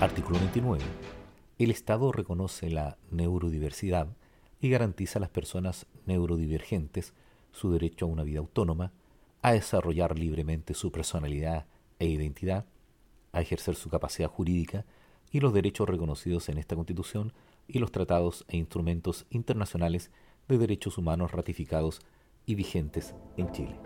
Artículo 29. El Estado reconoce la neurodiversidad y garantiza a las personas neurodivergentes su derecho a una vida autónoma, a desarrollar libremente su personalidad e identidad, a ejercer su capacidad jurídica y los derechos reconocidos en esta Constitución y los tratados e instrumentos internacionales de derechos humanos ratificados y vigentes en Chile.